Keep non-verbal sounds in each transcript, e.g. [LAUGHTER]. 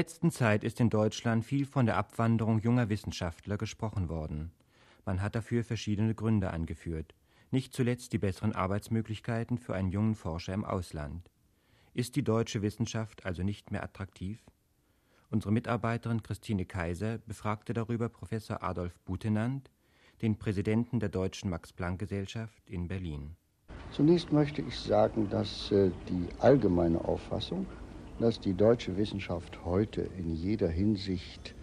letzten Zeit ist in Deutschland viel von der Abwanderung junger Wissenschaftler gesprochen worden. Man hat dafür verschiedene Gründe angeführt, nicht zuletzt die besseren Arbeitsmöglichkeiten für einen jungen Forscher im Ausland. Ist die deutsche Wissenschaft also nicht mehr attraktiv? Unsere Mitarbeiterin Christine Kaiser befragte darüber Professor Adolf Butenandt, den Präsidenten der Deutschen Max-Planck-Gesellschaft in Berlin. Zunächst möchte ich sagen, dass äh, die allgemeine Auffassung, dass die deutsche Wissenschaft heute in jeder Hinsicht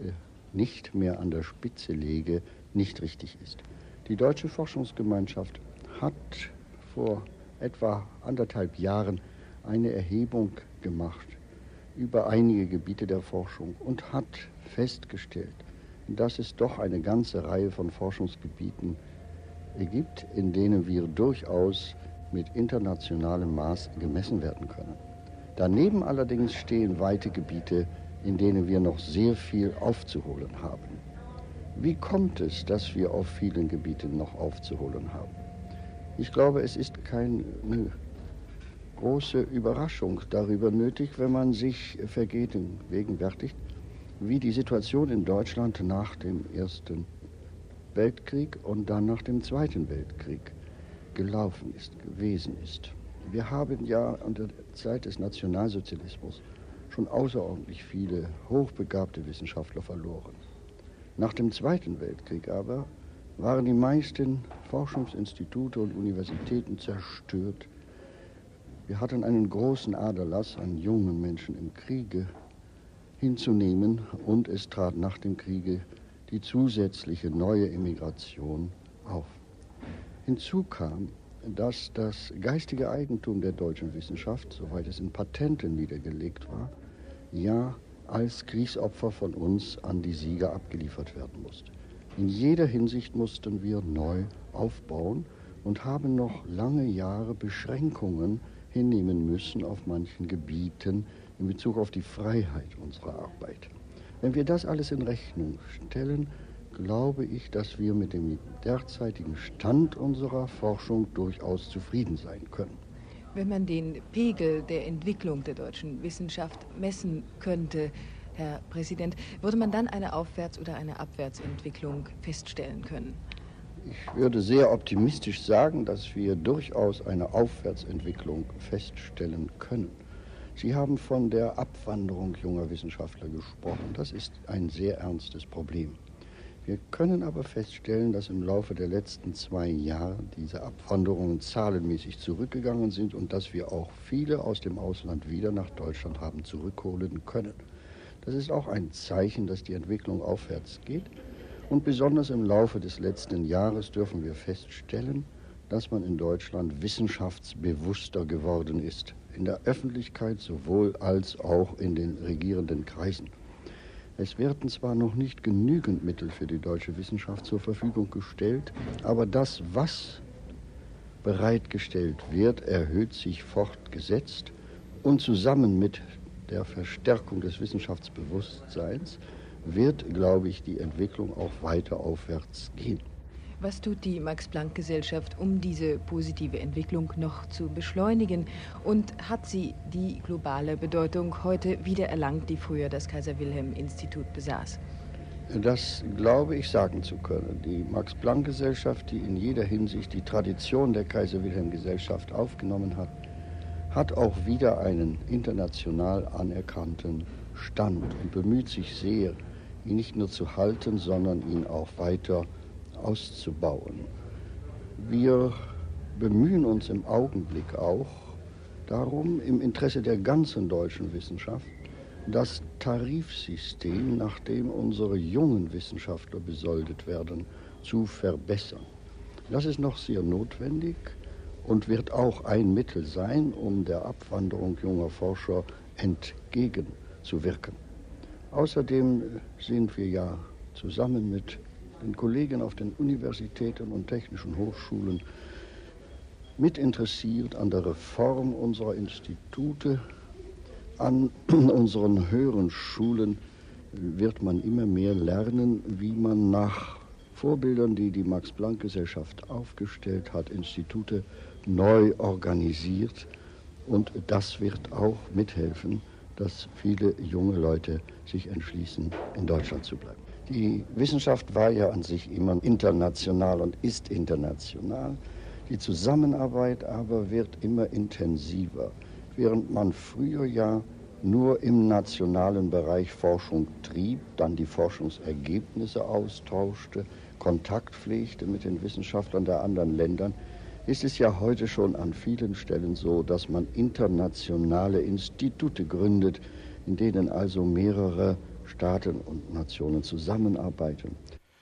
äh, nicht mehr an der Spitze lege, nicht richtig ist. Die deutsche Forschungsgemeinschaft hat vor etwa anderthalb Jahren eine Erhebung gemacht über einige Gebiete der Forschung und hat festgestellt, dass es doch eine ganze Reihe von Forschungsgebieten gibt, in denen wir durchaus mit internationalem Maß gemessen werden können. Daneben allerdings stehen weite Gebiete, in denen wir noch sehr viel aufzuholen haben. Wie kommt es, dass wir auf vielen Gebieten noch aufzuholen haben? Ich glaube, es ist keine große Überraschung darüber nötig, wenn man sich vergegenwärtigt, wie die Situation in Deutschland nach dem Ersten Weltkrieg und dann nach dem Zweiten Weltkrieg gelaufen ist, gewesen ist. Wir haben ja unter der Zeit des Nationalsozialismus schon außerordentlich viele hochbegabte Wissenschaftler verloren. Nach dem Zweiten Weltkrieg aber waren die meisten Forschungsinstitute und Universitäten zerstört. Wir hatten einen großen Aderlass an jungen Menschen im Kriege hinzunehmen und es trat nach dem Kriege die zusätzliche neue Immigration auf. Hinzu kam, dass das geistige Eigentum der deutschen Wissenschaft, soweit es in Patenten niedergelegt war, ja als Kriegsopfer von uns an die Sieger abgeliefert werden musste. In jeder Hinsicht mussten wir neu aufbauen und haben noch lange Jahre Beschränkungen hinnehmen müssen auf manchen Gebieten in Bezug auf die Freiheit unserer Arbeit. Wenn wir das alles in Rechnung stellen, glaube ich, dass wir mit dem derzeitigen Stand unserer Forschung durchaus zufrieden sein können. Wenn man den Pegel der Entwicklung der deutschen Wissenschaft messen könnte, Herr Präsident, würde man dann eine Aufwärts- oder eine Abwärtsentwicklung feststellen können? Ich würde sehr optimistisch sagen, dass wir durchaus eine Aufwärtsentwicklung feststellen können. Sie haben von der Abwanderung junger Wissenschaftler gesprochen. Das ist ein sehr ernstes Problem. Wir können aber feststellen, dass im Laufe der letzten zwei Jahre diese Abwanderungen zahlenmäßig zurückgegangen sind und dass wir auch viele aus dem Ausland wieder nach Deutschland haben zurückholen können. Das ist auch ein Zeichen, dass die Entwicklung aufwärts geht. Und besonders im Laufe des letzten Jahres dürfen wir feststellen, dass man in Deutschland wissenschaftsbewusster geworden ist. In der Öffentlichkeit sowohl als auch in den regierenden Kreisen. Es werden zwar noch nicht genügend Mittel für die deutsche Wissenschaft zur Verfügung gestellt, aber das, was bereitgestellt wird, erhöht sich fortgesetzt und zusammen mit der Verstärkung des Wissenschaftsbewusstseins wird, glaube ich, die Entwicklung auch weiter aufwärts gehen. Was tut die Max-Planck-Gesellschaft, um diese positive Entwicklung noch zu beschleunigen? Und hat sie die globale Bedeutung heute wieder erlangt, die früher das Kaiser-Wilhelm-Institut besaß? Das glaube ich sagen zu können. Die Max-Planck-Gesellschaft, die in jeder Hinsicht die Tradition der Kaiser-Wilhelm-Gesellschaft aufgenommen hat, hat auch wieder einen international anerkannten Stand und bemüht sich sehr, ihn nicht nur zu halten, sondern ihn auch weiter zu auszubauen. Wir bemühen uns im Augenblick auch darum, im Interesse der ganzen deutschen Wissenschaft, das Tarifsystem, nach dem unsere jungen Wissenschaftler besoldet werden, zu verbessern. Das ist noch sehr notwendig und wird auch ein Mittel sein, um der Abwanderung junger Forscher entgegenzuwirken. Außerdem sind wir ja zusammen mit den Kollegen auf den Universitäten und technischen Hochschulen mit interessiert an der Reform unserer Institute, an [CLEARS THROAT] unseren höheren Schulen wird man immer mehr lernen, wie man nach Vorbildern, die die Max-Planck-Gesellschaft aufgestellt hat, Institute neu organisiert. Und das wird auch mithelfen, dass viele junge Leute sich entschließen, in Deutschland zu bleiben. Die Wissenschaft war ja an sich immer international und ist international. Die Zusammenarbeit aber wird immer intensiver, während man früher ja nur im nationalen Bereich Forschung trieb, dann die Forschungsergebnisse austauschte, Kontakt pflegte mit den Wissenschaftlern der anderen Länder, ist es ja heute schon an vielen Stellen so, dass man internationale Institute gründet, in denen also mehrere Staaten und Nationen zusammenarbeiten.